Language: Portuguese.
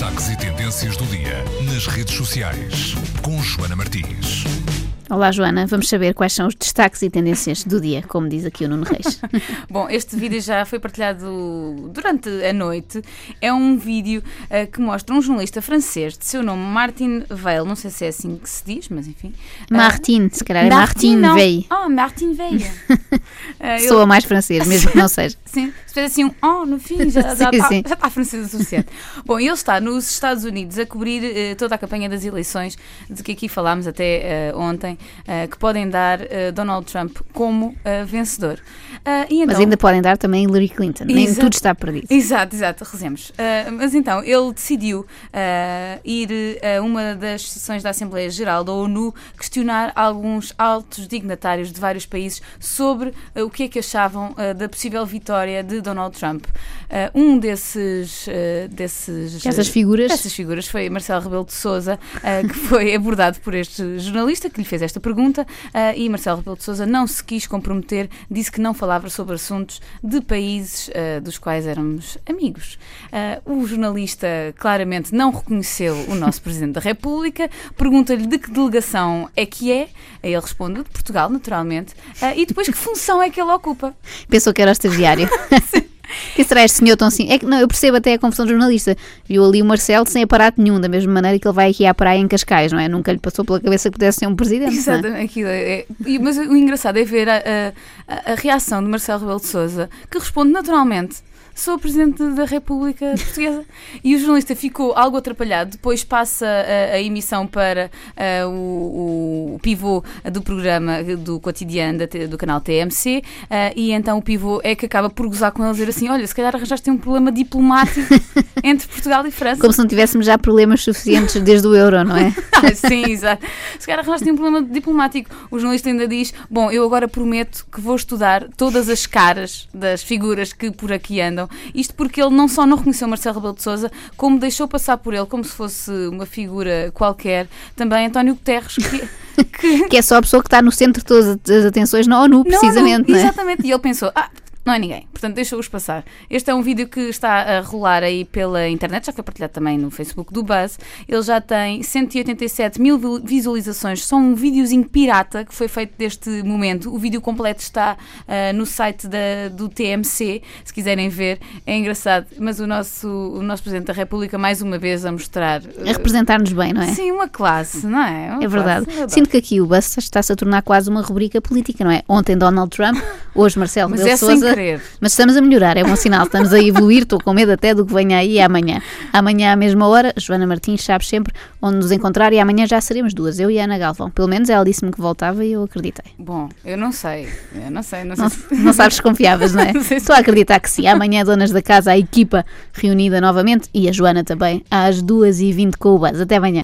destaques e tendências do dia nas redes sociais com Joana Martins. Olá, Joana. Vamos saber quais são os destaques e tendências do dia, como diz aqui o Nuno Reis. Bom, este vídeo já foi partilhado durante a noite. É um vídeo uh, que mostra um jornalista francês de seu nome Martin Veil. Não sei se é assim que se diz, mas enfim. Uh, Martin, se calhar é Martin, Martin Veil. Ah, oh, Martin Veil. uh, Soa mais francês, mesmo que não seja. Sim, se fez assim um oh no fim, já, já, está, já está francês o suficiente. Bom, ele está nos Estados Unidos a cobrir uh, toda a campanha das eleições, de que aqui falámos até uh, ontem, uh, que podem dar Donald Trump como vencedor. Então, mas ainda podem dar também Hillary Clinton, nem tudo está perdido. Exato, exato, rezemos. mas então, ele decidiu ir a uma das sessões da Assembleia Geral da ONU questionar alguns altos dignatários de vários países sobre o que é que achavam da possível vitória de Donald Trump. Uh, um desses, uh, desses essas figuras essas figuras foi Marcelo Rebelo de Sousa, uh, que foi abordado por este jornalista que lhe fez esta pergunta e Marcelo Rebelo de Sousa não se quis comprometer, disse que não falava sobre assuntos de países dos quais éramos amigos. o jornalista claramente não reconheceu o nosso presidente da República, pergunta-lhe de que delegação é que é, ele responde de Portugal, naturalmente, e depois que função é que ele ocupa. Pensou que era estagiário. que será este senhor tão assim? É que, não, eu percebo até a confusão do jornalista. Viu ali o Marcelo sem aparato nenhum, da mesma maneira que ele vai aqui à praia em Cascais, não é? Nunca lhe passou pela cabeça que pudesse ser um presidente. É? Exatamente. É? É, mas o engraçado é ver a, a, a reação de Marcelo Rebelo de Souza, que responde naturalmente sou Presidente da República Portuguesa. e o jornalista ficou algo atrapalhado, depois passa a, a emissão para o, o, pivô do programa do cotidiano do canal TMC, uh, e então o pivô é que acaba por gozar com ele dizer assim: Olha, se calhar arranjaste um problema diplomático entre Portugal e França. Como se não tivéssemos já problemas suficientes desde o euro, não é? ah, sim, exato. Se calhar arranjaste um problema diplomático. O jornalista ainda diz: Bom, eu agora prometo que vou estudar todas as caras das figuras que por aqui andam isto porque ele não só não reconheceu Marcelo Rebelo de Sousa, como deixou passar por ele como se fosse uma figura qualquer, também António Guterres, que, que... que é só a pessoa que está no centro de todas as atenções na ONU, precisamente. Não, não, é? Exatamente, e ele pensou, ah, não é ninguém. Portanto, deixa-os passar. Este é um vídeo que está a rolar aí pela internet, já foi partilhado também no Facebook do Buzz. Ele já tem 187 mil visualizações. Só um videozinho pirata que foi feito deste momento. O vídeo completo está uh, no site da, do TMC, se quiserem ver. É engraçado, mas o nosso, o nosso Presidente da República, mais uma vez, a mostrar. Uh, a representar-nos bem, não é? Sim, uma classe, não é? Uma é verdade. Classe, Sinto que aqui o Buzz está-se a tornar quase uma rubrica política, não é? Ontem Donald Trump, hoje Marcelo Rebelo é Sousa querer. Mas estamos a melhorar, é bom sinal, estamos a evoluir, estou com medo até do que venha aí amanhã. Amanhã à mesma hora, Joana Martins sabe sempre onde nos encontrar e amanhã já seremos duas, eu e a Ana Galvão. Pelo menos ela disse-me que voltava e eu acreditei. Bom, eu não sei, eu não sei, não sei. Não, se... não sabes confiavas, não é? não Estou a acreditar que sim. Amanhã, donas da casa, a equipa reunida novamente e a Joana também às 2h20 com o Buzz. Até amanhã.